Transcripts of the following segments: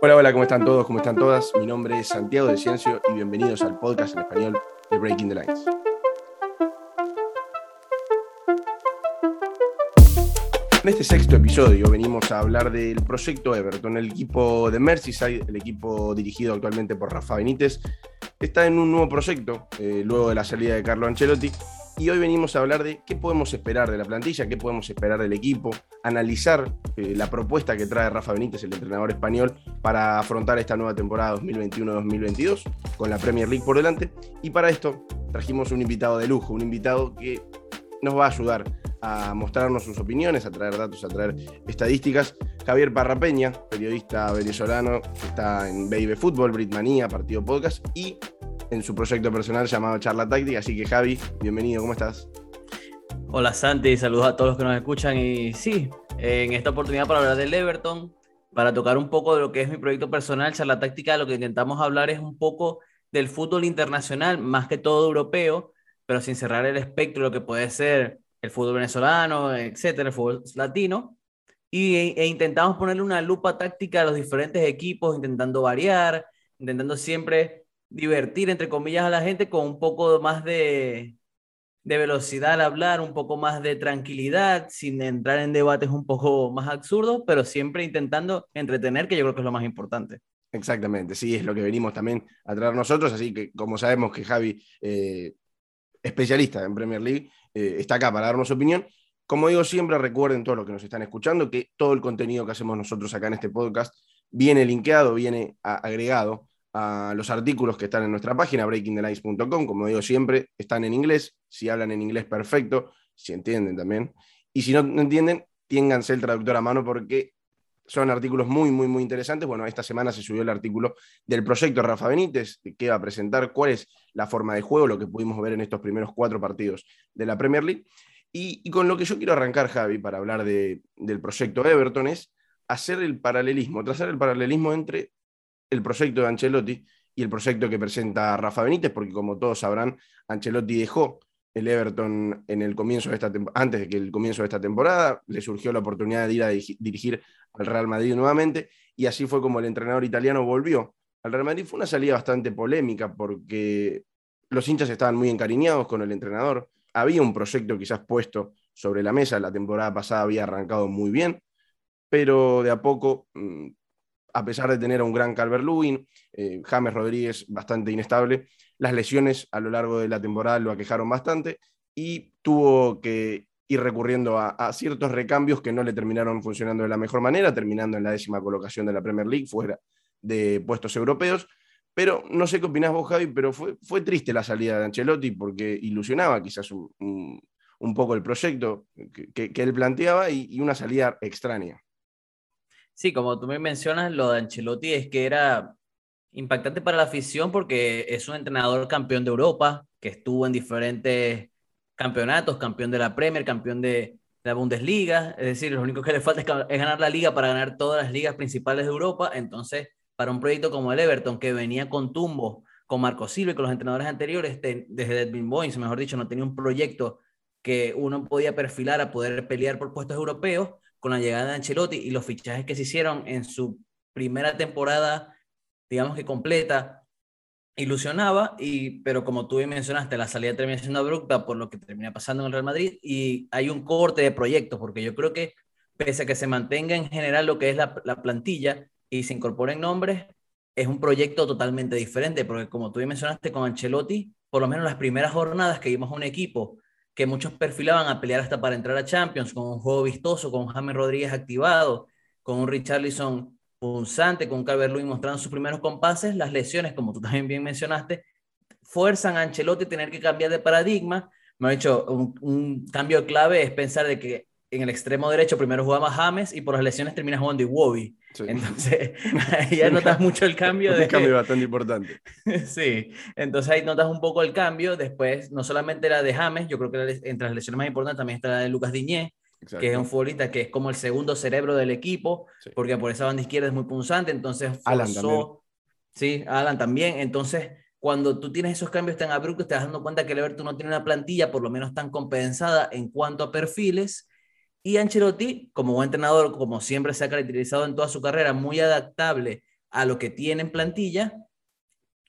Hola, hola, ¿cómo están todos? ¿Cómo están todas? Mi nombre es Santiago de Ciencio y bienvenidos al podcast en español de Breaking the Lines. En este sexto episodio venimos a hablar del proyecto Everton, el equipo de Merseyside, el equipo dirigido actualmente por Rafa Benítez, está en un nuevo proyecto eh, luego de la salida de Carlo Ancelotti y hoy venimos a hablar de qué podemos esperar de la plantilla, qué podemos esperar del equipo, analizar eh, la propuesta que trae Rafa Benítez, el entrenador español, para afrontar esta nueva temporada 2021-2022 con la Premier League por delante. Y para esto trajimos un invitado de lujo, un invitado que nos va a ayudar a mostrarnos sus opiniones, a traer datos, a traer estadísticas. Javier Parrapeña, periodista venezolano, está en Baby Fútbol, Britmanía, Partido Podcast y en su proyecto personal llamado Charla Táctica. Así que Javi, bienvenido, ¿cómo estás? Hola Santi, saludos a todos los que nos escuchan y sí, en esta oportunidad para hablar del Everton, para tocar un poco de lo que es mi proyecto personal, Charla Táctica, lo que intentamos hablar es un poco del fútbol internacional, más que todo europeo, pero sin cerrar el espectro de lo que puede ser el fútbol venezolano, etcétera, el fútbol latino. Y, e, intentamos ponerle una lupa táctica a los diferentes equipos, intentando variar, intentando siempre divertir, entre comillas, a la gente con un poco más de, de velocidad al hablar, un poco más de tranquilidad, sin entrar en debates un poco más absurdos, pero siempre intentando entretener, que yo creo que es lo más importante. Exactamente, sí, es lo que venimos también a traer nosotros, así que como sabemos que Javi, eh, especialista en Premier League, eh, está acá para darnos opinión. Como digo siempre, recuerden todos los que nos están escuchando que todo el contenido que hacemos nosotros acá en este podcast viene linkeado, viene agregado a los artículos que están en nuestra página, breakingthelines.com. Como digo siempre, están en inglés. Si hablan en inglés, perfecto. Si entienden también. Y si no entienden, ténganse el traductor a mano porque son artículos muy, muy, muy interesantes. Bueno, esta semana se subió el artículo del proyecto Rafa Benítez, que va a presentar cuál es la forma de juego, lo que pudimos ver en estos primeros cuatro partidos de la Premier League. Y, con lo que yo quiero arrancar, Javi, para hablar del proyecto Everton, es hacer el paralelismo, trazar el paralelismo entre el proyecto de Ancelotti y el proyecto que presenta Rafa Benítez, porque como todos sabrán, Ancelotti dejó el Everton en el comienzo de esta antes de que el comienzo de esta temporada, le surgió la oportunidad de ir a dirigir al Real Madrid nuevamente, y así fue como el entrenador italiano volvió al Real Madrid. Fue una salida bastante polémica porque los hinchas estaban muy encariñados con el entrenador. Había un proyecto quizás puesto sobre la mesa, la temporada pasada había arrancado muy bien, pero de a poco mm, a pesar de tener a un gran Calvert Lewin, eh, James Rodríguez bastante inestable, las lesiones a lo largo de la temporada lo aquejaron bastante y tuvo que ir recurriendo a, ciertos recambios que no le terminaron funcionando de la mejor manera, terminando en la décima colocación de la Premier League, fuera de puestos europeos. Pero no sé qué opinás vos, Javi, pero fue, fue triste la salida de Ancelotti porque ilusionaba quizás un, poco el proyecto que, él planteaba y una salida extraña. Sí, como tú me mencionas, lo de Ancelotti es que era impactante para la afición porque es un entrenador campeón de Europa, que estuvo en diferentes campeonatos, campeón de la Premier, campeón de la Bundesliga, es decir, lo único que le falta es, ganar la liga para ganar todas las ligas principales de Europa, entonces para un proyecto como el Everton, que venía con Tumbo, con Marco Silva y con los entrenadores anteriores, desde Edwin Boynes, mejor dicho, no tenía un proyecto que uno podía perfilar a poder pelear por puestos europeos, con la llegada de Ancelotti y los fichajes que se hicieron en su primera temporada, digamos que completa, ilusionaba, y, pero como tú mencionaste, la salida termina siendo abrupta por lo que termina pasando en el Real Madrid y hay un corte de proyectos, porque yo creo que pese a que se mantenga en general lo que es la, la plantilla y se incorporen nombres, es un proyecto totalmente diferente, porque como tú mencionaste con Ancelotti, por lo menos las primeras jornadas que vimos un equipo que muchos perfilaban a pelear hasta para entrar a Champions, con un juego vistoso, con James Rodríguez activado, con un Richarlison punzante, con Calvert Lewin mostrando sus primeros compases, las lesiones, como tú también bien mencionaste, fuerzan a Ancelotti a tener que cambiar de paradigma. Me ha dicho, un, cambio clave es pensar de que en el extremo derecho primero jugaba James y por las lesiones termina jugando Iwobi. Entonces, ahí ya notas mucho el cambio. De... Un cambio bastante importante. sí, entonces ahí notas un poco el cambio. Después, no solamente la de James, yo creo que entre las lesiones más importantes también está la de Lucas Diñé, que es un futbolista que es como el segundo cerebro del equipo, porque por esa banda izquierda es muy punzante, entonces forzó, Alan también. Sí, Alan también. Entonces, cuando tú tienes esos cambios tan abruptos, te das dando cuenta que el Everton no tiene una plantilla por lo menos tan compensada en cuanto a perfiles y Ancelotti, como buen entrenador, como siempre se ha caracterizado en toda su carrera, muy adaptable a lo que tiene en plantilla,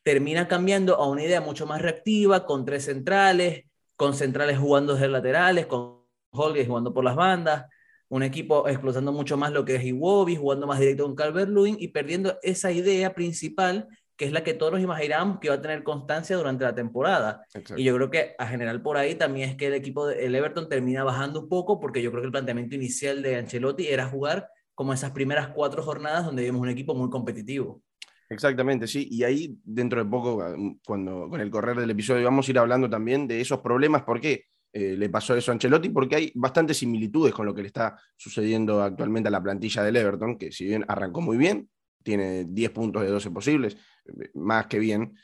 termina cambiando a una idea mucho más reactiva, con tres centrales, con centrales jugando desde laterales, con Holgate jugando por las bandas, un equipo explotando mucho más lo que es Iwobi, jugando más directo con Calvert-Lewin y perdiendo esa idea principal que es la que todos nos imaginábamos que iba a tener constancia durante la temporada. Y yo creo que a general por ahí también es que el equipo del Everton termina bajando un poco porque yo creo que el planteamiento inicial de Ancelotti era jugar como esas primeras cuatro jornadas donde vimos un equipo muy competitivo. Exactamente, sí. Y ahí dentro de poco, cuando con el correr del episodio, vamos a ir hablando también de esos problemas, por qué eh, le pasó eso a Ancelotti, porque hay bastantes similitudes con lo que le está sucediendo actualmente a la plantilla del Everton, que si bien arrancó muy bien, tiene 10 puntos de 12 posibles, más que bien.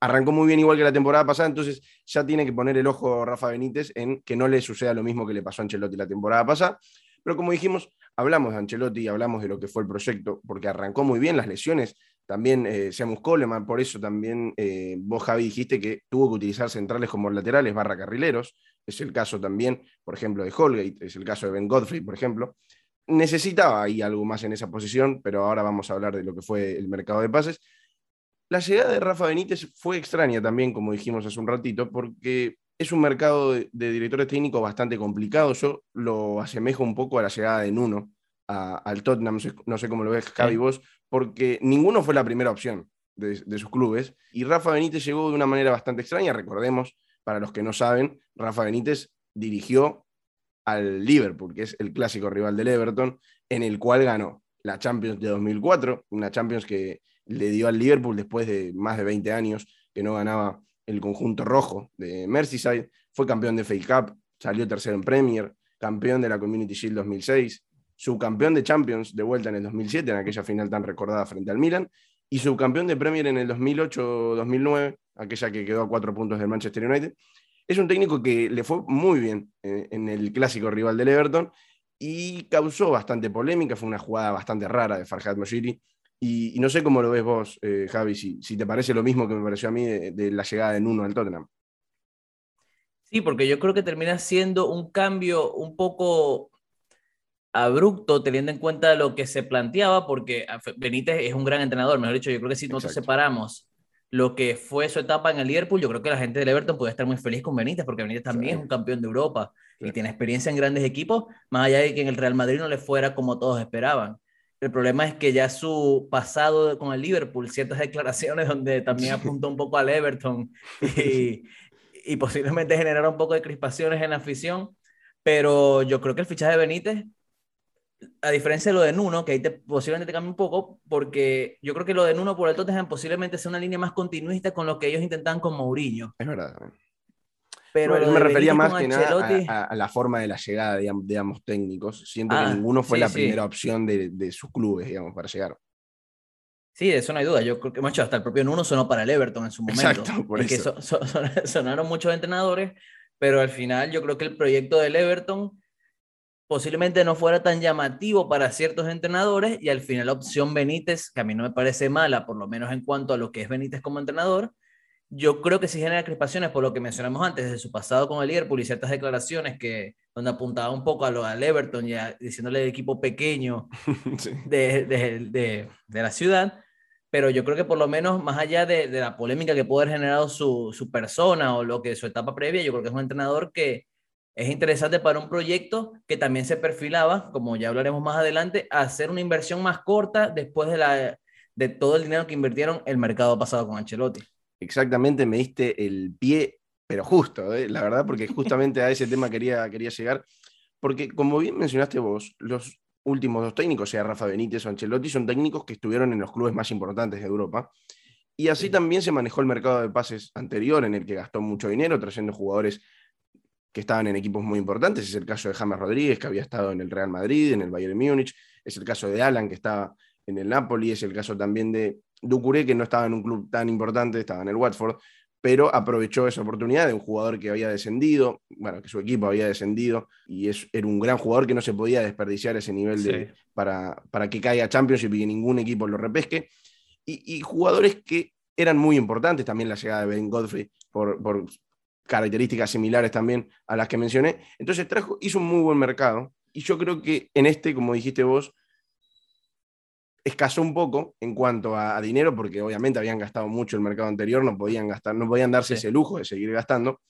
Arrancó muy bien igual que la temporada pasada, entonces ya tiene que poner el ojo Rafa Benítez en que no le suceda lo mismo que le pasó a Ancelotti la temporada pasada. Pero como dijimos, hablamos de Ancelotti, hablamos de lo que fue el proyecto, porque arrancó muy bien las lesiones. También eh, Seamus Coleman, por eso también eh, vos, Javi, dijiste que tuvo que utilizar centrales como laterales barra carrileros. Es el caso también, por ejemplo, de Holgate, es el caso de Ben Godfrey, por ejemplo necesitaba ahí algo más en esa posición, pero ahora vamos a hablar de lo que fue el mercado de pases. La llegada de Rafa Benítez fue extraña también, como dijimos hace un ratito, porque es un mercado de, directores técnicos bastante complicado. Yo lo asemejo un poco a la llegada de Nuno al Tottenham, no sé, cómo lo ves, Javi, vos, porque ninguno fue la primera opción de, de sus clubes. Y Rafa Benítez llegó de una manera bastante extraña. Recordemos, para los que no saben, Rafa Benítez dirigió al Liverpool, que es el clásico rival del Everton, en el cual ganó la Champions de 2004, una Champions que le dio al Liverpool después de más de 20 años que no ganaba el conjunto rojo de Merseyside, fue campeón de FA Cup, salió tercero en Premier, campeón de la Community Shield 2006, subcampeón de Champions de vuelta en el 2007, en aquella final tan recordada frente al Milan, y subcampeón de Premier en el 2008-2009, aquella que quedó a cuatro puntos del Manchester United, es un técnico que le fue muy bien eh, en el clásico rival del Everton y causó bastante polémica, fue una jugada bastante rara de Farhad Moshiri. Y, no sé cómo lo ves vos, eh, Javi, si, si, te parece lo mismo que me pareció a mí de, la llegada de Nuno al Tottenham. Sí, porque yo creo que termina siendo un cambio un poco abrupto, teniendo en cuenta lo que se planteaba, porque Benítez es un gran entrenador, mejor dicho, yo creo que si nosotros separamos lo que fue su etapa en el Liverpool, yo creo que la gente del Everton puede estar muy feliz con Benítez, porque Benítez también es un campeón de Europa y tiene experiencia en grandes equipos, más allá de que en el Real Madrid no le fuera como todos esperaban. El problema es que ya su pasado con el Liverpool, ciertas declaraciones donde también apuntó un poco al Everton y, y posiblemente generaron un poco de crispaciones en la afición, pero yo creo que el fichaje de Benítez a diferencia de lo de Nuno, que ahí te, posiblemente te cambia un poco, porque yo creo que lo de Nuno por el Tottenham posiblemente sea una línea más continuista con lo que ellos intentaban con Mourinho. Es verdad. Pero me refería más que nada a, la forma de la llegada de, ambos técnicos. Siento que ah, ninguno fue la primera opción de, de, sus clubes, digamos, para llegar. Sí, de eso no hay duda. Yo creo que, macho, hasta el propio Nuno sonó para el Everton en su momento. Exacto, por eso. sonaron muchos entrenadores, pero al final yo creo que el proyecto del Everton posiblemente no fuera tan llamativo para ciertos entrenadores y al final la opción Benítez, que a mí no me parece mala, por lo menos en cuanto a lo que es Benítez como entrenador, yo creo que sí genera crispaciones por lo que mencionamos antes, de su pasado con el Liverpool y ciertas declaraciones que donde apuntaba un poco a lo al Everton, ya diciéndole el equipo pequeño de, de, de, de, la ciudad, pero yo creo que por lo menos más allá de, la polémica que puede haber generado su, su persona o lo que su etapa previa, yo creo que es un entrenador que es interesante para un proyecto que también se perfilaba, como ya hablaremos más adelante, a hacer una inversión más corta después de, la, de todo el dinero que invirtieron el mercado pasado con Ancelotti. Exactamente, me diste el pie, pero justo, ¿eh? la verdad, porque justamente a ese tema quería, quería llegar, porque como bien mencionaste vos, los últimos dos técnicos, sea Rafa Benítez o Ancelotti, son técnicos que estuvieron en los clubes más importantes de Europa. Y así también se manejó el mercado de pases anterior, en el que gastó mucho dinero trayendo jugadores que estaban en equipos muy importantes. Es el caso de James Rodríguez, que había estado en el Real Madrid, en el Bayern Múnich. Es el caso de Alan, que estaba en el Napoli. Es el caso también de Ducuré, que no estaba en un club tan importante, estaba en el Watford, pero aprovechó esa oportunidad de un jugador que había descendido, bueno, que su equipo había descendido, y es, era un gran jugador que no se podía desperdiciar ese nivel de, para, para que caiga Championship y que ningún equipo lo repesque. Y, jugadores que eran muy importantes, también la llegada de Ben Godfrey por, por características similares también a las que mencioné. Entonces trajo, hizo un muy buen mercado y yo creo que en este, como dijiste vos, escasó un poco en cuanto a, dinero, porque obviamente habían gastado mucho el mercado anterior, no podían gastar, no podían darse ese lujo de seguir gastando.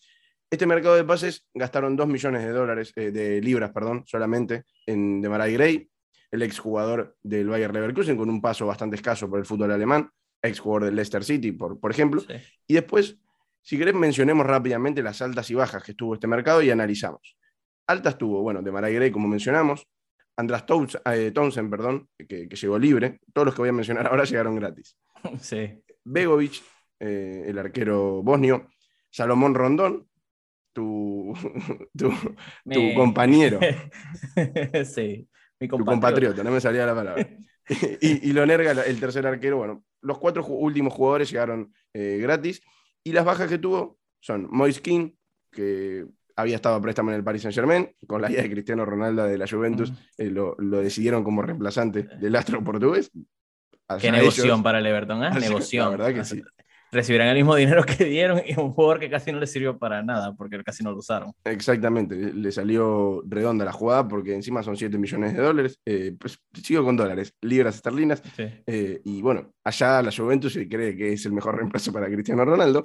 Este mercado de pases gastaron 2 millones de dólares, eh, de libras, perdón, solamente en Demarai Gray, el exjugador del Bayer Leverkusen, con un paso bastante escaso por el fútbol alemán, exjugador del Leicester City, por, por ejemplo. Y después, si querés, mencionemos rápidamente las altas y bajas que estuvo este mercado y analizamos. Altas tuvo, bueno, Demarai Gray, como mencionamos, András eh, Townsend, perdón, que, llegó libre. Todos los que voy a mencionar ahora llegaron gratis. Sí. Begovic, eh, el arquero bosnio. Salomón Rondón, tu, tu, compañero. sí, mi compatriota. Tu compatriota, no me salía la palabra. y, y Lonerga, el tercer arquero. Bueno, los cuatro últimos jugadores llegaron eh, gratis. Y las bajas que tuvo son Moise King, que había estado a préstamo en el Paris Saint Germain, con la idea de Cristiano Ronaldo de la Juventus, eh, lo, decidieron como reemplazante del astro portugués. Qué negoción para el Everton, ¿eh? Negoción. La verdad que sí. Recibirán el mismo dinero que dieron y un jugador que casi no le sirvió para nada, porque casi no lo usaron. Exactamente, le salió redonda la jugada porque encima son 7 millones de dólares. Eh, pues sigo con dólares, libras esterlinas. Eh, y bueno, allá la Juventus se cree que es el mejor reemplazo para Cristiano Ronaldo.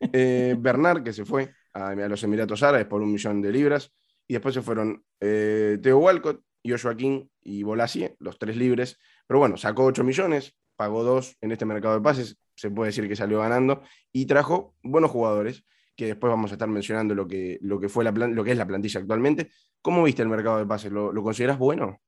Bernard, que se fue a, los Emiratos Árabes por un millón de libras. Y después se fueron eh, Teo Walcott, Joshua King y Bolasie, los tres libres. Pero bueno, sacó 8 millones, pagó 2 en este mercado de pases, se puede decir que salió ganando y trajo buenos jugadores que después vamos a estar mencionando lo que, lo que, fue la lo que es la plantilla actualmente. ¿Cómo viste el mercado de pases? ¿Lo, ¿Lo, consideras bueno?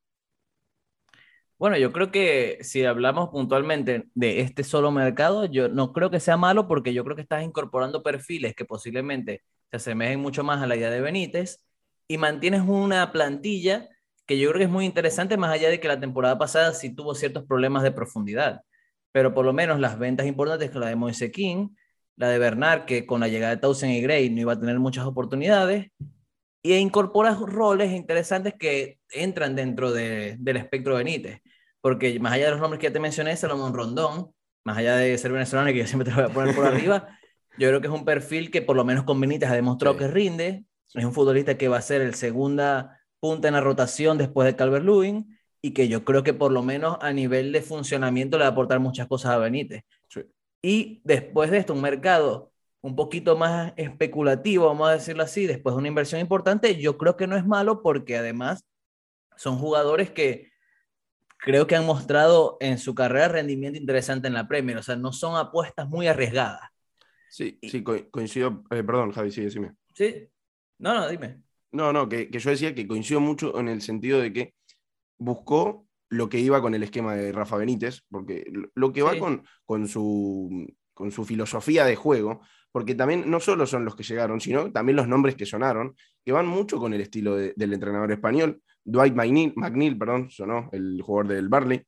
Bueno, yo creo que si hablamos puntualmente de este solo mercado, yo no creo que sea malo porque yo creo que estás incorporando perfiles que posiblemente se asemejen mucho más a la idea de Benítez y mantienes una plantilla que yo creo que es muy interesante más allá de que la temporada pasada sí tuvo ciertos problemas de profundidad, pero por lo menos las ventas importantes que la de Moise King, la de Bernard, que con la llegada de Townsend y Gray no iba a tener muchas oportunidades, y incorporas roles interesantes que entran dentro del espectro Benítez porque más allá de los nombres que ya te mencioné, Salomón Rondón, más allá de ser venezolano que yo siempre te voy a poner por arriba, yo creo que es un perfil que por lo menos con Benítez ha demostrado que rinde. Es un futbolista que va a ser el segunda punta en la rotación después de Calvert Lewin y que yo creo que por lo menos a nivel de funcionamiento le va a aportar muchas cosas a Benítez. Y después de esto, un mercado un poquito más especulativo, vamos a decirlo así, después de una inversión importante, yo creo que no es malo porque además son jugadores que creo que han mostrado en su carrera rendimiento interesante en la Premier. O sea, no son apuestas muy arriesgadas. Sí, sí, coincido. Eh, perdón, Javi, sí, decime. Sí. No, no, dime. No, no, que, yo decía que coincido mucho en el sentido de que buscó lo que iba con el esquema de Rafa Benítez, porque lo que va con, con, su, con su filosofía de juego, porque también no solo son los que llegaron, sino también los nombres que sonaron, que van mucho con el estilo del entrenador español. Dwight McNeil, perdón, sonó, el jugador del Barley.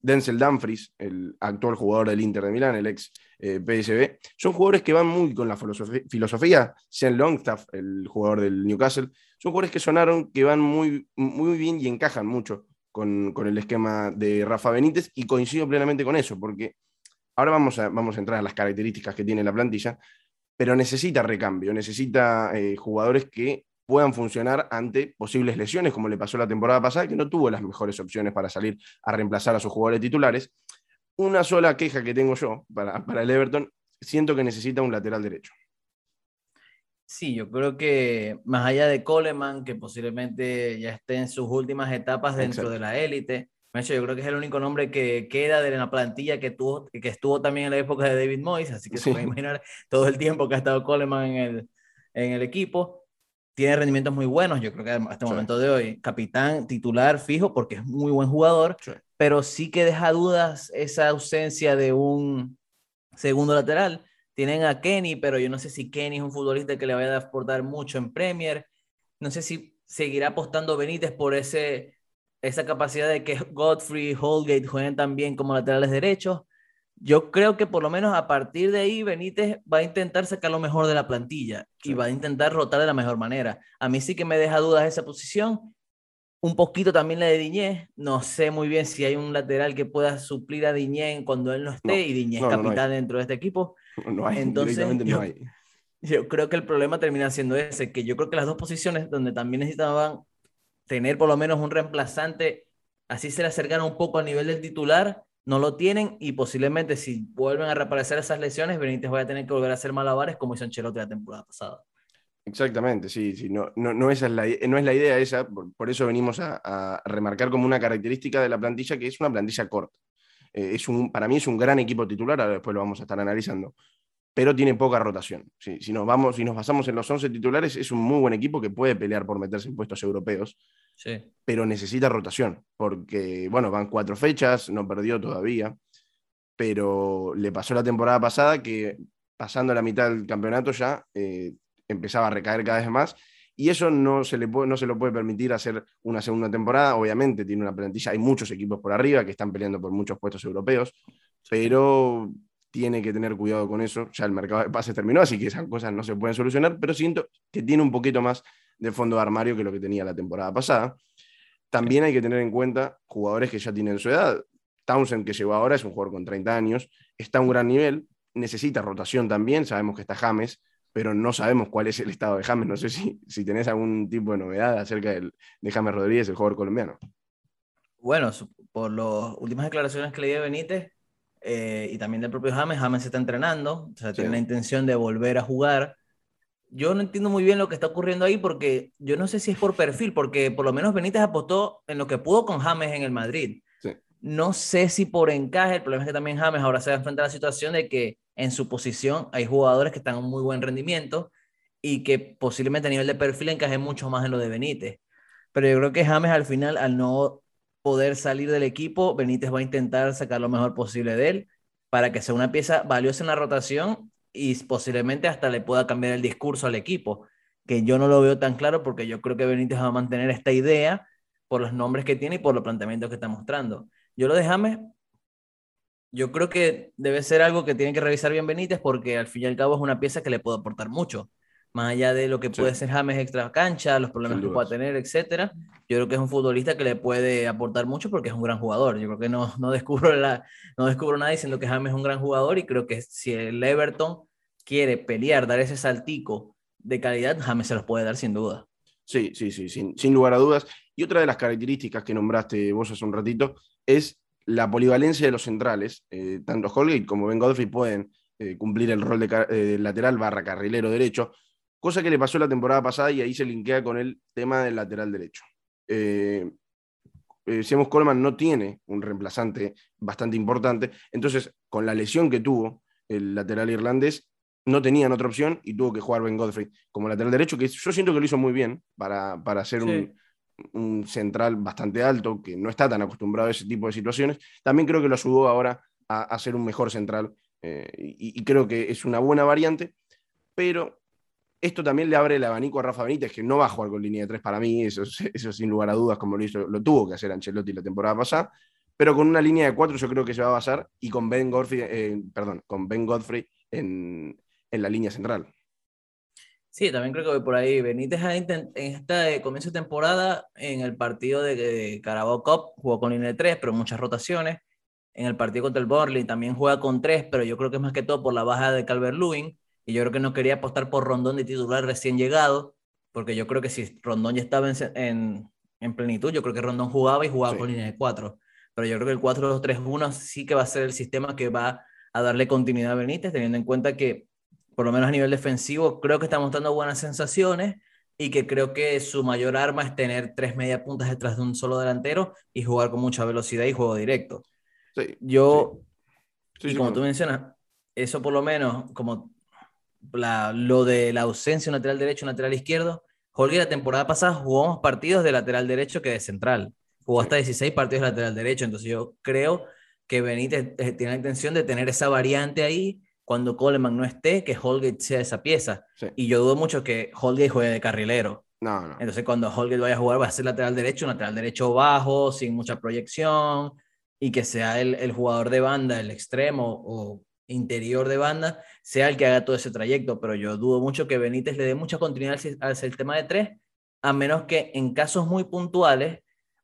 Denzel Dumfries, el actual jugador del Inter de Milán, el ex eh, son jugadores que van muy con la filosofía. Sean Longstaff, el jugador del Newcastle, son jugadores que sonaron, que van muy, muy bien y encajan mucho con, el esquema de Rafa Benítez y coincido plenamente con eso, porque ahora vamos a, vamos a entrar a las características que tiene la plantilla, pero necesita recambio, necesita eh, jugadores que puedan funcionar ante posibles lesiones, como le pasó la temporada pasada, que no tuvo las mejores opciones para salir a reemplazar a sus jugadores titulares. Una sola queja que tengo yo para, para el Everton, siento que necesita un lateral derecho. Sí, yo creo que más allá de Coleman, que posiblemente ya esté en sus últimas etapas dentro de la élite, yo creo que es el único nombre que queda de la plantilla que, tuvo, que estuvo también en la época de David Moyes, así que se puede imaginar todo el tiempo que ha estado Coleman en el, en el equipo. Tiene rendimientos muy buenos, yo creo que hasta el momento de hoy, capitán titular fijo porque es muy buen jugador, pero sí que deja dudas esa ausencia de un segundo lateral. Tienen a Kenny, pero yo no sé si Kenny es un futbolista que le vaya a aportar mucho en Premier. No sé si seguirá apostando Benítez por ese, esa capacidad de que Godfrey, Holgate jueguen también como laterales derechos yo creo que por lo menos a partir de ahí Benítez va a intentar sacar lo mejor de la plantilla y va a intentar rotar de la mejor manera. A mí sí que me deja dudas esa posición. Un poquito también la de Diñé. No sé muy bien si hay un lateral que pueda suplir a Diñé cuando él no esté y Diñé es capitán dentro de este equipo. No hay, Entonces, no hay. Yo creo que el problema termina siendo ese, que yo creo que las dos posiciones donde también necesitaban tener por lo menos un reemplazante así se le acercaron un poco al nivel del titular, no lo tienen y posiblemente si vuelven a reaparecer esas lesiones, Benítez va a tener que volver a hacer malabares como hizo Ancelotti la temporada pasada. Exactamente, sí, sí no, no, esa es la, no es la idea esa, por, eso venimos a, remarcar como una característica de la plantilla que es una plantilla corta. Eh, es un, para mí es un gran equipo titular, ahora después lo vamos a estar analizando, pero tiene poca rotación. Si, nos vamos, si nos basamos en los 11 titulares, es un muy buen equipo que puede pelear por meterse en puestos europeos, sí. pero necesita rotación, porque, bueno, van cuatro fechas, no perdió todavía, pero le pasó la temporada pasada que pasando la mitad del campeonato ya eh, empezaba a recaer cada vez más. Y eso no se, le puede, no se lo puede permitir hacer una segunda temporada. Obviamente tiene una plantilla, hay muchos equipos por arriba que están peleando por muchos puestos europeos, pero tiene que tener cuidado con eso. Ya el mercado de pases terminó, así que esas cosas no se pueden solucionar, pero siento que tiene un poquito más de fondo de armario que lo que tenía la temporada pasada. También hay que tener en cuenta jugadores que ya tienen su edad. Townsend, que llegó ahora, es un jugador con 30 años, está a un gran nivel, necesita rotación también. Sabemos que está James, pero no sabemos cuál es el estado de James. No sé si, si tenés algún tipo de novedad acerca del, de James Rodríguez, el jugador colombiano. Bueno, por las últimas declaraciones que leí de Benítez eh, y también del propio James, James se está entrenando, o sea, tiene la intención de volver a jugar. Yo no entiendo muy bien lo que está ocurriendo ahí porque yo no sé si es por perfil, porque por lo menos Benítez apostó en lo que pudo con James en el Madrid. No sé si por encaje, el problema es que también James ahora se va a enfrentar a la situación de que en su posición hay jugadores que están en muy buen rendimiento y que posiblemente a nivel de perfil encaje mucho más en lo de Benítez. Pero yo creo que James al final, al no poder salir del equipo, Benítez va a intentar sacar lo mejor posible de él para que sea una pieza valiosa en la rotación y posiblemente hasta le pueda cambiar el discurso al equipo, que yo no lo veo tan claro porque yo creo que Benítez va a mantener esta idea por los nombres que tiene y por los planteamientos que está mostrando. Yo lo de James yo creo que debe ser algo que tiene que revisar bien Benítez porque al fin y al cabo es una pieza que le puede aportar mucho. Más allá de lo que puede ser James extra cancha, los problemas que pueda tener, etcétera, yo creo que es un futbolista que le puede aportar mucho porque es un gran jugador. Yo creo que no, no, descubro, la, no descubro nada diciendo que James es un gran jugador y creo que si el Everton quiere pelear, dar ese saltico de calidad, James se los puede dar sin duda. Sí, sí, sí, sin, sin lugar a dudas. Y otra de las características que nombraste vos hace un ratito es la polivalencia de los centrales, eh, tanto Holgate como Ben Godfrey pueden eh, cumplir el rol de eh, lateral barra carrilero derecho, cosa que le pasó la temporada pasada y ahí se linkea con el tema del lateral derecho. Seamus Coleman no tiene un reemplazante bastante importante, entonces con la lesión que tuvo el lateral irlandés, no tenían otra opción y tuvo que jugar Ben Godfrey como lateral derecho, que yo siento que lo hizo muy bien para, para hacer un, un central bastante alto, que no está tan acostumbrado a ese tipo de situaciones, también creo que lo ayudó ahora a, ser un mejor central eh, y, creo que es una buena variante, pero esto también le abre el abanico a Rafa Benítez, que no va a jugar con línea de tres para mí, eso, eso sin lugar a dudas, como lo, hizo, lo tuvo que hacer Ancelotti la temporada pasada, pero con una línea de cuatro yo creo que se va a basar y con Ben Godfrey, eh, perdón, con Ben Godfrey en, en la línea central. Sí, también creo que voy por ahí. Benítez en este comienzo de temporada, en el partido de, Carabao Cup, jugó con línea de tres, pero muchas rotaciones. En el partido contra el Burnley también juega con tres, pero yo creo que es más que todo por la baja de Calvert-Lewin. Y yo creo que no quería apostar por Rondón de titular recién llegado, porque yo creo que si Rondón ya estaba en, en, plenitud, yo creo que Rondón jugaba y jugaba con línea de cuatro. Pero yo creo que el 4-2-3-1 sí que va a ser el sistema que va a darle continuidad a Benítez, teniendo en cuenta que por lo menos a nivel defensivo, creo que está mostrando buenas sensaciones y que creo que su mayor arma es tener tres media puntas detrás de un solo delantero y jugar con mucha velocidad y juego directo. Yo, y como tú mencionas, eso por lo menos, como lo de la ausencia de un lateral derecho, un lateral izquierdo, Holger la temporada pasada jugó más partidos de lateral derecho que de central. Jugó hasta 16 partidos de lateral derecho, entonces yo creo que Benítez eh, tiene la intención de tener esa variante ahí cuando Coleman no esté, que Holgate sea esa pieza. Y yo dudo mucho que Holgate juegue de carrilero. No, no. Entonces, cuando Holgate vaya a jugar, va a ser lateral derecho, un lateral derecho bajo, sin mucha proyección, y que sea el, el jugador de banda, el extremo o interior de banda, sea el que haga todo ese trayecto. Pero yo dudo mucho que Benítez le dé mucha continuidad al, al tema de tres, a menos que en casos muy puntuales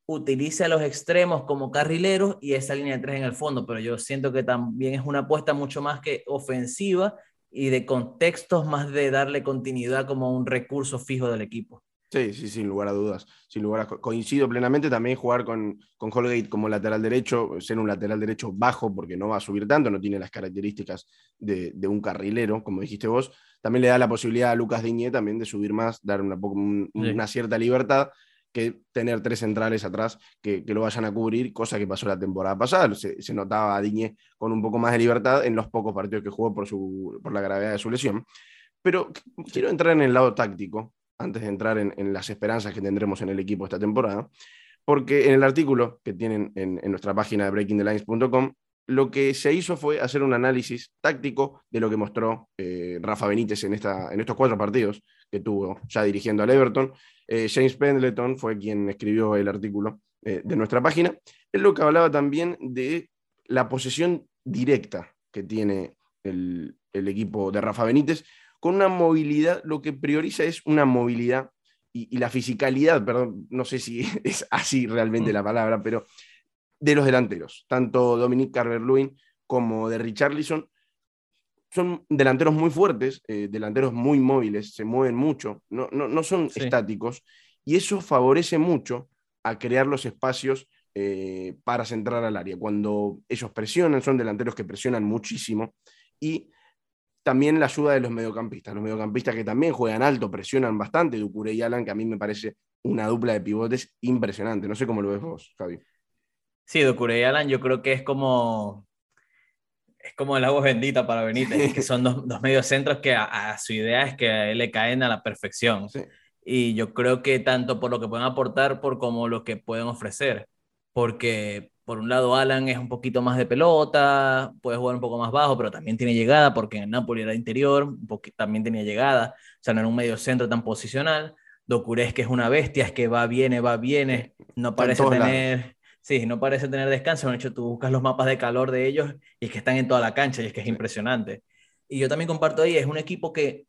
utilice a los extremos como carrileros y esa línea de tres en el fondo, pero yo siento que también es una apuesta mucho más que ofensiva y de contextos más de darle continuidad como un recurso fijo del equipo. Sí, sí, sin lugar a dudas. Sin lugar a... Coincido plenamente también jugar con, con Holgate como lateral derecho, ser un lateral derecho bajo porque no va a subir tanto, no tiene las características de, un carrilero, como dijiste vos. También le da la posibilidad a Lucas Diñé también de subir más, dar una, una cierta libertad que tener tres centrales atrás que, lo vayan a cubrir, cosa que pasó la temporada pasada. Se, notaba a Diñé con un poco más de libertad en los pocos partidos que jugó por, su, por la gravedad de su lesión. Pero quiero entrar en el lado táctico, antes de entrar en, las esperanzas que tendremos en el equipo esta temporada, porque en el artículo que tienen en, nuestra página de breakingthelines.com, lo que se hizo fue hacer un análisis táctico de lo que mostró eh, Rafa Benítez en, esta, en estos cuatro partidos que tuvo ya dirigiendo al Everton. Eh, James Pendleton fue quien escribió el artículo eh, de nuestra página. Es lo que hablaba también de la posesión directa que tiene el, el equipo de Rafa Benítez, con una movilidad, lo que prioriza es una movilidad y, la fisicalidad, perdón, no sé si es así realmente mm. la palabra, pero de los delanteros, tanto Dominic Carver-Lewin como de Richarlison, son delanteros muy fuertes, eh, delanteros muy móviles, se mueven mucho, no, no, son estáticos, y eso favorece mucho a crear los espacios eh, para centrar al área. Cuando ellos presionan, son delanteros que presionan muchísimo y también la ayuda de los mediocampistas. Los mediocampistas que también juegan alto, presionan bastante, Ducure y Alan, que a mí me parece una dupla de pivotes impresionante. No sé cómo lo ves vos, Javi. Sí, Ducure y Alan yo creo que es como es como el agua bendita para Benítez, que son dos, dos mediocentros que a, su idea es que le caen a la perfección. Y yo creo que tanto por lo que pueden aportar por como lo que pueden ofrecer. Porque por un lado Alan es un poquito más de pelota, puede jugar un poco más bajo, pero también tiene llegada, porque en Napoli era interior, también tenía llegada, o sea, no era un medio centro tan posicional. Docures que es una bestia, es que va, viene, va, viene, no parece tener... Sí, no parece tener descanso. De hecho, tú buscas los mapas de calor de ellos y es que están en toda la cancha y es que es impresionante. Y yo también comparto ahí, es un equipo que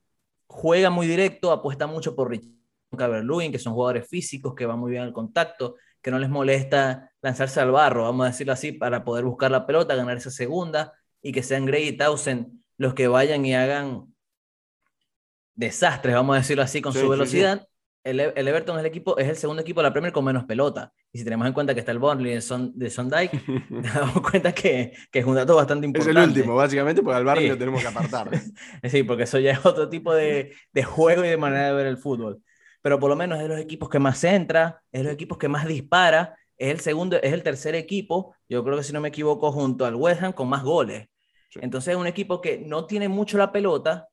juega muy directo, apuesta mucho por Richard Caberluin, que son jugadores físicos, que van muy bien al contacto, que no les molesta lanzarse al barro, vamos a decirlo así, para poder buscar la pelota, ganar esa segunda y que sean Gray y Townsend los que vayan y hagan desastres, vamos a decirlo así, con su velocidad. El, el, Everton es el, equipo, es el segundo equipo de la Premier con menos pelota. Y si tenemos en cuenta que está el Burnley de, Son, de Sondike, nos damos cuenta que, que, es un dato bastante importante. Es el último, básicamente, porque al barrio lo tenemos que apartar. sí, porque eso ya es otro tipo de, de juego y de manera de ver el fútbol pero por lo menos es de los equipos que más entra, es de los equipos que más dispara, es el segundo, es el tercer equipo, yo creo que si no me equivoco, junto al West Ham con más goles. Entonces es un equipo que no tiene mucho la pelota,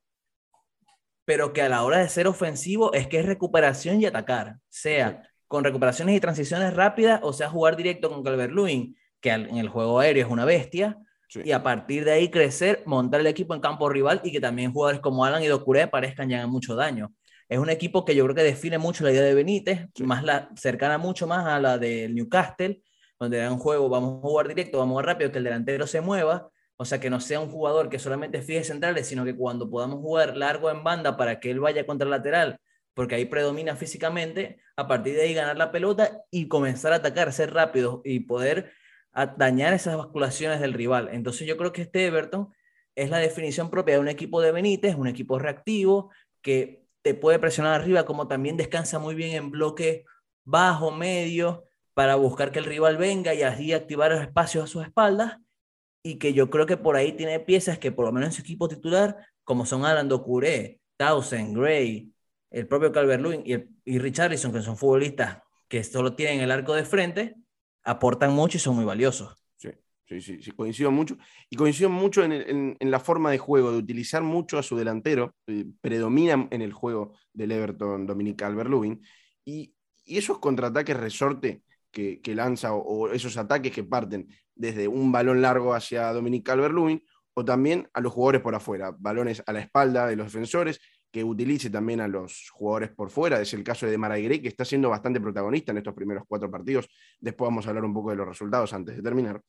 pero que a la hora de ser ofensivo es que es recuperación y atacar, sea con recuperaciones y transiciones rápidas, o sea jugar directo con Calvert-Lewin, que en el juego aéreo es una bestia, y a partir de ahí crecer, montar el equipo en campo rival y que también jugadores como Alan y Docure parezcan ya mucho daño. Es un equipo que yo creo que define mucho la idea de Benítez, más la, cercana mucho más a la del Newcastle, donde era un juego, vamos a jugar directo, vamos a jugar rápido, que el delantero se mueva, o sea, que no sea un jugador que solamente fije centrales, sino que cuando podamos jugar largo en banda para que él vaya contra el lateral, porque ahí predomina físicamente, a partir de ahí ganar la pelota y comenzar a atacar, ser rápido y poder dañar esas basculaciones del rival. Entonces yo creo que este Everton es la definición propia de un equipo de Benítez, un equipo reactivo, que te puede presionar arriba, como también descansa muy bien en bloque bajo, medio, para buscar que el rival venga y así activar los espacios a sus espaldas. Y que yo creo que por ahí tiene piezas que, por lo menos en su equipo titular, como son Alan Docuré, Townsend, Gray, el propio Calvert-Lewin y, y Richarlison, que son futbolistas que solo tienen el arco de frente, aportan mucho y son muy valiosos. Sí, sí, sí, coincido mucho. Y coincido mucho en, la forma de juego, de utilizar mucho a su delantero. Eh, predomina en el juego del Everton Dominic Calvert-Lewin. Y, esos contraataques resorte que, lanza o, esos ataques que parten desde un balón largo hacia Dominic Calvert-Lewin o también a los jugadores por afuera, balones a la espalda de los defensores, que utilice también a los jugadores por fuera. Es el caso de Gray, que está siendo bastante protagonista en estos primeros cuatro partidos. Después vamos a hablar un poco de los resultados antes de terminar.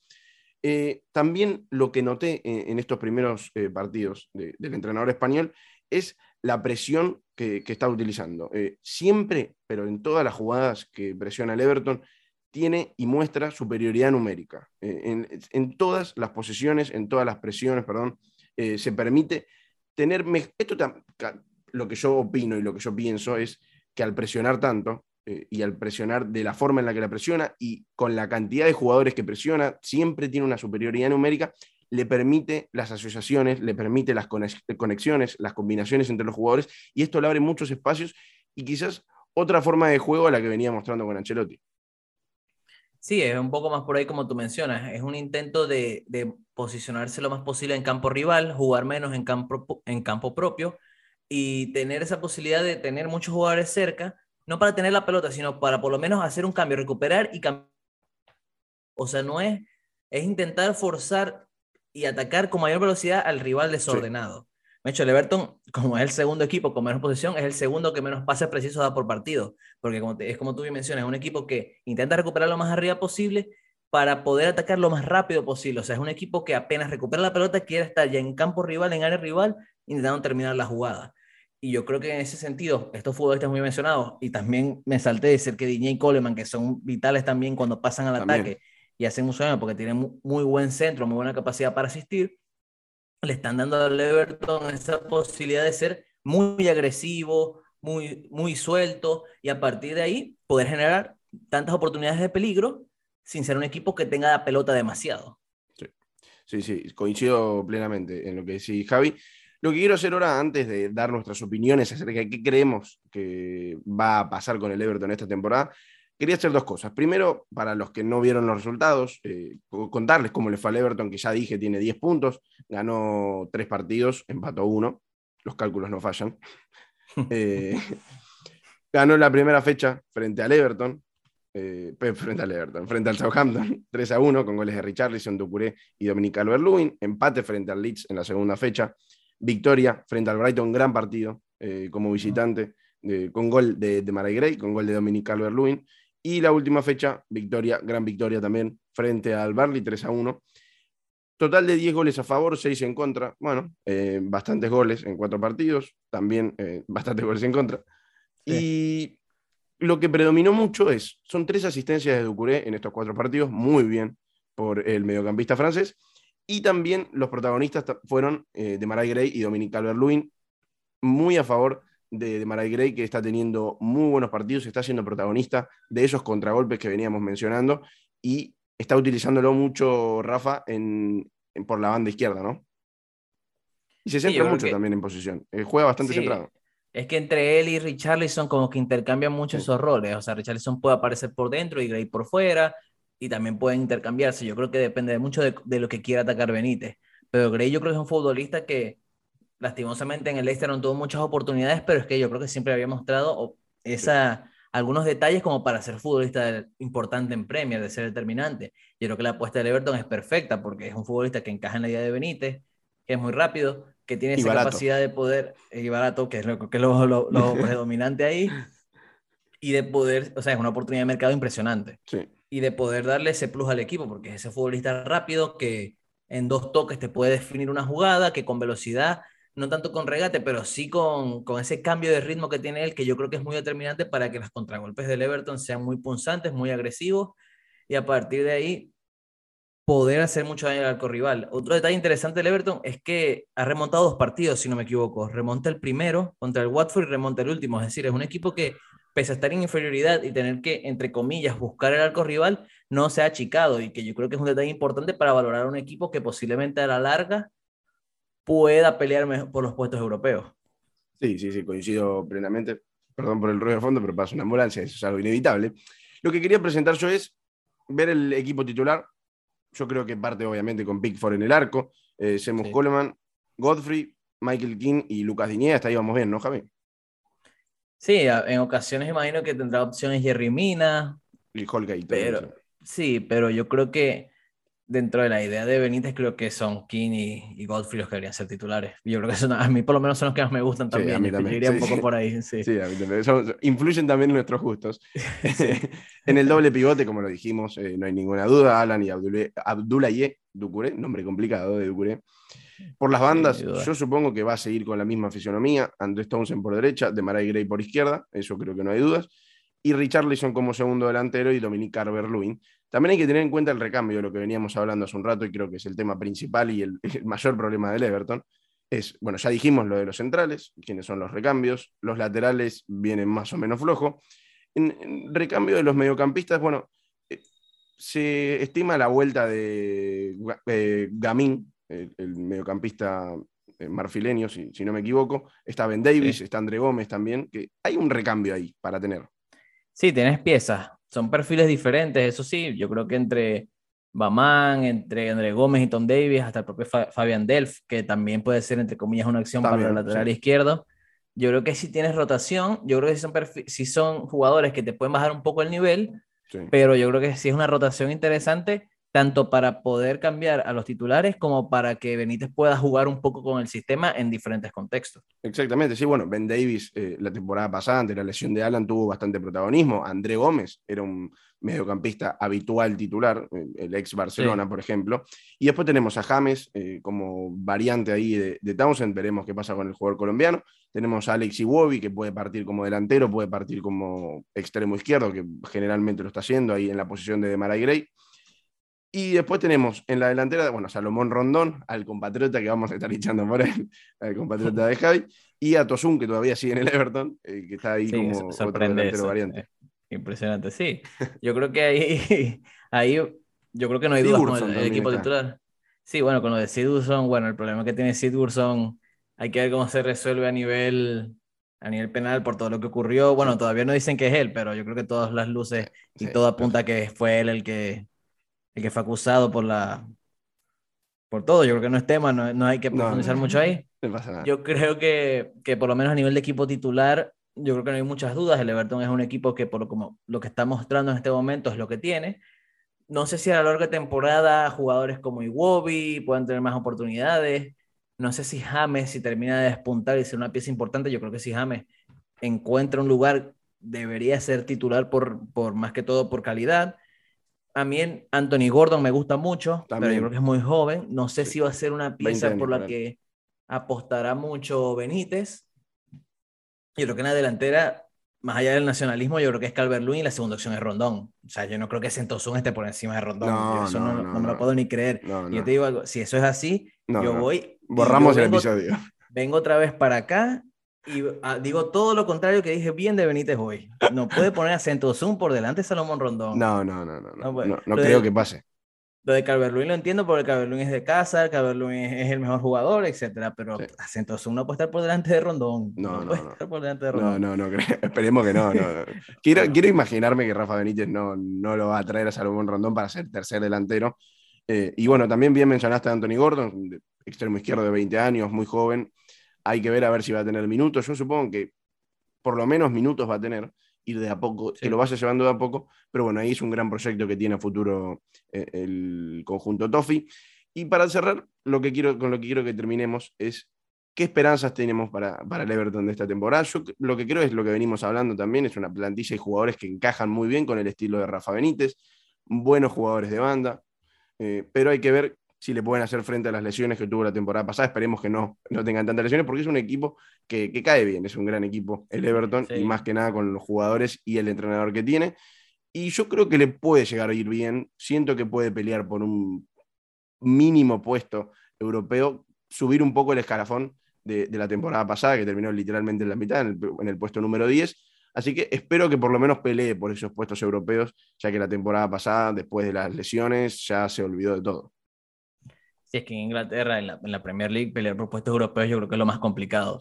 Eh, también lo que noté en, estos primeros eh, partidos del entrenador español es la presión que, está utilizando. Eh, siempre, pero en todas las jugadas que presiona el Everton, tiene y muestra superioridad numérica. En, todas las posiciones, en todas las presiones, perdón, se permite tener... Esto lo que yo opino y lo que yo pienso es que al presionar tanto, eh, y al presionar de la forma en la que la presiona y con la cantidad de jugadores que presiona, siempre tiene una superioridad numérica, le permite las asociaciones, le permite las conexiones, las combinaciones entre los jugadores, y esto le abre muchos espacios y quizás otra forma de juego a la que venía mostrando con Ancelotti. Sí, es un poco más por ahí como tú mencionas. Es un intento de, posicionarse lo más posible en campo rival, jugar menos en campo, en campo propio y tener esa posibilidad de tener muchos jugadores cerca, no para tener la pelota, sino para por lo menos hacer un cambio, recuperar y cambiar. O sea, no es, es intentar forzar y atacar con mayor velocidad al rival desordenado. De hecho, el Everton, como es el segundo equipo con menos posición, es el segundo que menos pases precisos da por partido. Porque como es como tú bien mencionas, es un equipo que intenta recuperar lo más arriba posible para poder atacar lo más rápido posible. O sea, es un equipo que apenas recupera la pelota quiere estar ya en campo rival, en área rival, intentando terminar la jugada. Y yo creo que en ese sentido, estos futbolistas muy mencionados, y también me salté de decir que Diñé y Coleman, que son vitales también cuando pasan al ataque y hacen un sueño porque tienen muy buen centro, muy buena capacidad para asistir, le están dando al Everton esa posibilidad de ser muy agresivo, muy, muy suelto y a partir de ahí poder generar tantas oportunidades de peligro sin ser un equipo que tenga la pelota demasiado. Sí, sí, coincido plenamente en lo que decís, Javi. Lo que quiero hacer ahora, antes de dar nuestras opiniones acerca de qué creemos que va a pasar con el Everton esta temporada, quería hacer dos cosas. Primero, para los que no vieron los resultados, eh, contarles cómo le fue al Everton, que ya dije tiene 10 puntos, ganó 3 partidos, empató uno, los cálculos no fallan. Eh, ganó la primera fecha frente al Everton, eh, frente al Everton, frente al Southampton, 3 a 1, con goles de Richarlison, Ducuré y Dominic Calvert-Lewin, empate frente al Leeds en la segunda fecha, victoria frente al Brighton, gran partido como visitante, con gol de, de Gray, con gol de Dominic Calvert-Lewin, y la última fecha, victoria, gran victoria también, frente al Barley 3 a 1. Total de 10 goles a favor, 6 en contra. Bueno, eh, bastantes goles en cuatro partidos, también eh, bastantes goles en contra. Y lo que predominó mucho es, son tres asistencias de Ducuré en estos cuatro partidos, muy bien por el mediocampista francés. Y también los protagonistas fueron eh, de Maray Gray y Dominique Calvert-Lewin, muy a favor de, de Maray Gray, que está teniendo muy buenos partidos, está siendo protagonista de esos contragolpes que veníamos mencionando y está utilizándolo mucho Rafa en, por la banda izquierda, ¿no? Y se centra mucho también en posición. Eh, juega bastante centrado. Es que entre él y Richarlison como que intercambian mucho esos roles. O sea, Richarlison puede aparecer por dentro y Gray por fuera y también pueden intercambiarse. Yo creo que depende mucho de, de, lo que quiera atacar Benítez. Pero Gray yo creo que es un futbolista que lastimosamente en el Leicester no tuvo muchas oportunidades, pero es que yo creo que siempre había mostrado esa, algunos detalles como para ser futbolista importante en Premier, de ser determinante. Yo creo que la apuesta del Everton es perfecta porque es un futbolista que encaja en la idea de Benítez, que es muy rápido, que tiene esa capacidad de poder, y barato, que es lo, que lo, lo, predominante ahí, y de poder, o sea, es una oportunidad de mercado impresionante. Y de poder darle ese plus al equipo, porque es ese futbolista rápido que en dos toques te puede definir una jugada, que con velocidad no tanto con regate, pero sí con, ese cambio de ritmo que tiene él, que yo creo que es muy determinante para que los contragolpes del Everton sean muy punzantes, muy agresivos, y a partir de ahí poder hacer mucho daño al arco rival. Otro detalle interesante del Everton es que ha remontado dos partidos, si no me equivoco. Remonta el primero contra el Watford y remonta el último. Es decir, es un equipo que, pese a estar en inferioridad y tener que, entre comillas, buscar el arco rival, no se ha achicado y que yo creo que es un detalle importante para valorar a un equipo que posiblemente a la larga pueda pelear por los puestos europeos. Sí, sí, sí, coincido plenamente. Perdón por el ruido de fondo, pero pasa una ambulancia, eso es algo inevitable. Lo que quería presentar yo es ver el equipo titular. Yo creo que parte obviamente con Pickford en el arco, eh, Semus Coleman, Godfrey, Michael King y Lucas Diñé, hasta ahí vamos bien, ¿no, Javi? Sí, en ocasiones imagino que tendrá opciones Jerry Mina. Y Holgate. Pero, sí, pero yo creo que dentro de la idea de Benítez, creo que son King y, Godfrey los que deberían ser titulares. Yo creo que son, a mí por lo menos son los que más me gustan también. Sí, a mí también. Yo iría un poco por ahí. Sí, sí a mí también. influyen también nuestros gustos. en el doble pivote, como lo dijimos, eh, no hay ninguna duda. Alan y Abdoulaye Ducuré, nombre complicado de Ducuré. Por las bandas, yo supongo que va a seguir con la misma fisionomía. Andrés Townsend por derecha, de Maray Gray por izquierda, eso creo que no hay dudas. Y Richarlison como segundo delantero y Dominic Carver-Lewin también hay que tener en cuenta el recambio, de lo que veníamos hablando hace un rato, y creo que es el tema principal y el, mayor problema del Everton, es, bueno, ya dijimos lo de los centrales, quiénes son los recambios, los laterales vienen más o menos flojos. En, recambio de los mediocampistas, bueno, eh, se estima la vuelta de eh, Gamín, el, mediocampista eh, marfileño, si, no me equivoco. Está Ben Davis, está André Gómez también, que hay un recambio ahí para tener. Sí, tienes piezas. Son perfiles diferentes, eso sí. Yo creo que entre Bamán, entre André Gómez y Tom Davis, hasta el propio Fabián Delf, que también puede ser, entre comillas, una acción para el lateral izquierdo. Yo creo que si tienes rotación, yo creo que si son, si son jugadores que te pueden bajar un poco el nivel, pero yo creo que si es una rotación interesante, tanto para poder cambiar a los titulares como para que Benítez pueda jugar un poco con el sistema en diferentes contextos. Exactamente, sí, bueno, Ben Davis eh, la temporada pasada, ante la lesión de Alan, tuvo bastante protagonismo. André Gómez era un mediocampista habitual titular, el ex Barcelona, por ejemplo. Y después tenemos a James eh, como variante ahí de, de, Townsend, veremos qué pasa con el jugador colombiano. Tenemos a Alex Iwobi, que puede partir como delantero, puede partir como extremo izquierdo, que generalmente lo está haciendo ahí en la posición de Demaray Gray. Y después tenemos en la delantera, bueno, Salomón Rondón, al compatriota que vamos a estar echando por él, al compatriota de Javi, y a Tosun, que todavía sigue en el Everton, eh, que está ahí como otro delantero variante. Eh, impresionante, sí. Yo creo que ahí, ahí yo creo que no hay dudas con el, equipo titular. Sí, bueno, con lo de Sidurson, bueno, el problema que tiene Sidurson, hay que ver cómo se resuelve a nivel a nivel penal por todo lo que ocurrió. Bueno, todavía no dicen que es él, pero yo creo que todas las luces y todo apunta que fue él el que, el que fue acusado por la por todo. Yo creo que no es tema, no, no hay que profundizar mucho ahí. Yo creo que, que, por lo menos a nivel de equipo titular, yo creo que no hay muchas dudas. El Everton es un equipo que por lo, como, lo que está mostrando en este momento es lo que tiene. No sé si a lo largo de temporada jugadores como Iwobi puedan tener más oportunidades. No sé si James, si termina de despuntar y ser una pieza importante, yo creo que si James encuentra un lugar, debería ser titular por, por más que todo por calidad. A mí Anthony Gordon me gusta mucho, pero yo creo que es muy joven. No sé si va a ser una pieza por la que apostará mucho Benítez. Yo creo que en la delantera, más allá del nacionalismo, yo creo que es Calvert Lewin y la segunda opción es Rondón. O sea, yo no creo que Sentosun esté por encima de Rondón. No, eso no, me lo puedo ni creer. y yo te digo algo, si eso es así, yo voy... Borramos el episodio. Vengo otra vez para acá y ah, digo todo lo contrario que dije bien de Benítez hoy. No puede poner acento zoom por delante de Salomón Rondón. No, no, no, no. No, no, no creo que pase. Lo de calvert lo entiendo porque calvert es de casa, calvert es, el mejor jugador, etcétera, pero acento zoom no puede estar por delante de Rondón. No, no, puede estar por delante de Rondón. No, no, no, esperemos que no. quiero, quiero imaginarme que Rafa Benítez no, no lo va a traer a Salomón Rondón para ser tercer delantero. Eh, y bueno, también bien mencionaste a Anthony Gordon, extremo izquierdo de 20 años, muy joven hay que ver a ver si va a tener minutos. Yo supongo que por lo menos minutos va a tener, ir de a poco, que lo vaya llevando de a poco, pero bueno, ahí es un gran proyecto que tiene a futuro eh, el conjunto Toffee. Y para cerrar, lo que quiero, con lo que quiero que terminemos es qué esperanzas tenemos para, para el Everton de esta temporada. Yo lo que creo es lo que venimos hablando también, es una plantilla y jugadores que encajan muy bien con el estilo de Rafa Benítez, buenos jugadores de banda, eh, pero hay que ver si le pueden hacer frente a las lesiones que tuvo la temporada pasada. Esperemos que no, no tengan tantas lesiones, porque es un equipo que, cae bien, es un gran equipo el Everton, y más que nada con los jugadores y el entrenador que tiene. Y yo creo que le puede llegar a ir bien. Siento que puede pelear por un mínimo puesto europeo, subir un poco el escalafón de, la temporada pasada, que terminó literalmente en la mitad, en el, en el puesto número 10. Así que espero que por lo menos pelee por esos puestos europeos, ya que la temporada pasada, después de las lesiones, ya se olvidó de todo si es que en Inglaterra, en la, Premier League, pelear por puestos europeos yo creo que es lo más complicado.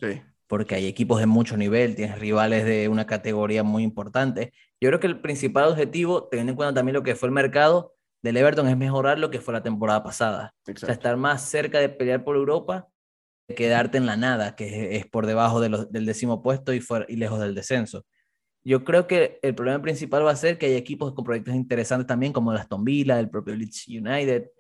Porque hay equipos de mucho nivel, tienes rivales de una categoría muy importante. Yo creo que el principal objetivo, teniendo en cuenta también lo que fue el mercado del Everton, es mejorar lo que fue la temporada pasada. O sea, estar más cerca de pelear por Europa que quedarte en la nada, que es, por debajo del décimo puesto y, y lejos del descenso. Yo creo que el problema principal va a ser que hay equipos con proyectos interesantes también, como el Aston Villa, el propio Leeds United,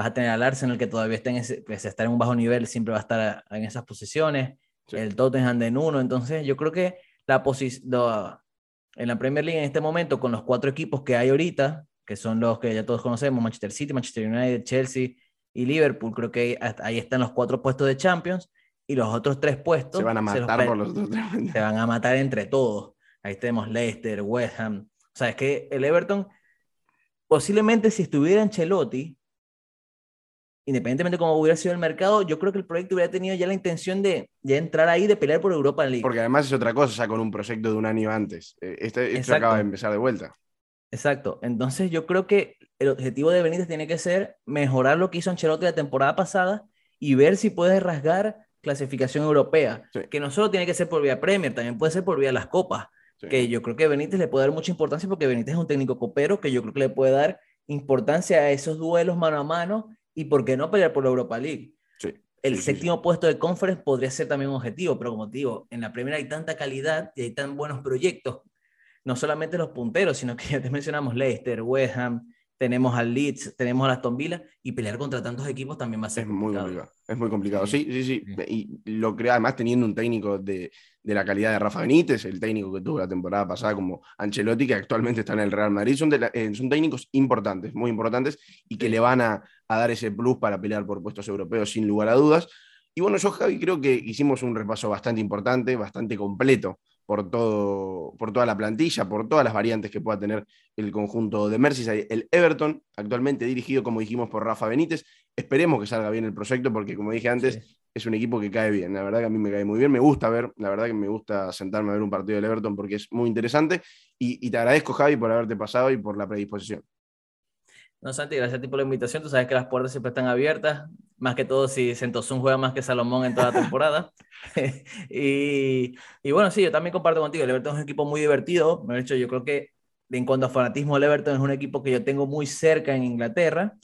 vas a tener al Arsenal que todavía está en, ese, pues, está en un bajo nivel, siempre va a estar en esas posiciones, el Tottenham de uno, entonces yo creo que la posición en la Premier League en este momento con los cuatro equipos que hay ahorita, que son los que ya todos conocemos, Manchester City, Manchester United, Chelsea y Liverpool, creo que ahí están los cuatro puestos de Champions y los otros tres puestos se van a matar por los Se van a matar entre todos. Ahí tenemos Leicester, West Ham. O sea, es que el Everton, posiblemente si estuviera en Chelotti, independientemente de cómo hubiera sido el mercado, yo creo que el proyecto hubiera tenido ya la intención de ya entrar ahí, de pelear por Europa League. Porque además es otra cosa, ya con un proyecto de un año antes. Eh, este, esto acaba de empezar de vuelta. Exacto. Entonces yo creo que el objetivo de Benítez tiene que ser mejorar lo que hizo Ancelotti la temporada pasada y ver si puede rasgar clasificación europea, que no solo tiene que ser por vía Premier, también puede ser por vía las copas, que yo creo que Benítez le puede dar mucha importancia porque Benítez es un técnico copero que yo creo que le puede dar importancia a esos duelos mano a mano y por qué no pelear por la Europa League. El séptimo puesto de conference podría ser también un objetivo, pero como te digo, en la primera hay tanta calidad y hay tan buenos proyectos, no solamente los punteros, sino que ya te mencionamos Leicester, West Ham, tenemos al Leeds, tenemos a Aston Villa y pelear contra tantos equipos también va a ser es Muy complicado. Es muy complicado, sí, sí, sí. Y lo crea además teniendo un técnico de, de, la calidad de Rafa Benítez, el técnico que tuvo la temporada pasada como Ancelotti, que actualmente está en el Real Madrid. Son, eh, son técnicos importantes, muy importantes, y que le van a, a dar ese plus para pelear por puestos europeos sin lugar a dudas. Y bueno, yo, Javi, creo que hicimos un repaso bastante importante, bastante completo por, todo, por toda la plantilla, por todas las variantes que pueda tener el conjunto de Merseyside. El Everton, actualmente dirigido, como dijimos, por Rafa Benítez. Esperemos que salga bien el proyecto, porque como dije antes, es un equipo que cae bien. La verdad que a mí me cae muy bien, me gusta ver, la verdad que me gusta sentarme a ver un partido del Everton porque es muy interesante. Y, y te agradezco, Javi, por haberte pasado y por la predisposición. No, Santi, gracias a ti por la invitación. Tú sabes que las puertas siempre están abiertas, más que todo si Sentosun juega más que Salomón en toda la temporada. y, y, bueno, sí, yo también comparto contigo. El Everton es un equipo muy divertido. De hecho, yo creo que en cuanto a fanatismo, el Everton es un equipo que yo tengo muy cerca en Inglaterra.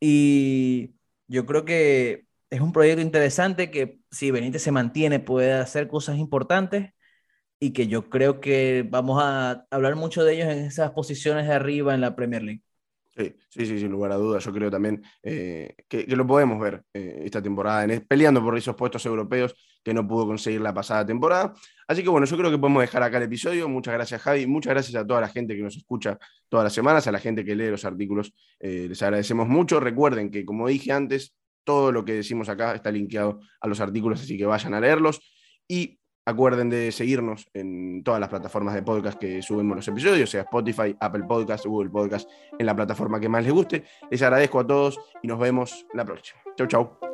Y yo creo que es un proyecto interesante que si Benítez se mantiene puede hacer cosas importantes y que yo creo que vamos a hablar mucho de ellos en esas posiciones de arriba en la Premier League. Sí, sí, sin lugar a dudas. Yo creo también eh, que, lo podemos ver eh, esta temporada, en, peleando por esos puestos europeos que no pudo conseguir la pasada temporada. Así que bueno, yo creo que podemos dejar acá el episodio. Muchas gracias, Javi. Muchas gracias a toda la gente que nos escucha todas las semanas, a la gente que lee los artículos. Eh, les agradecemos mucho. Recuerden que, como dije antes, todo lo que decimos acá está linkeado a los artículos, así que vayan a leerlos. Y Acuerden de seguirnos en todas las plataformas de podcast que subimos los episodios, sea Spotify, Apple Podcast, Google Podcast, en la plataforma que más les guste. Les agradezco a todos y nos vemos la próxima. Chau, chau.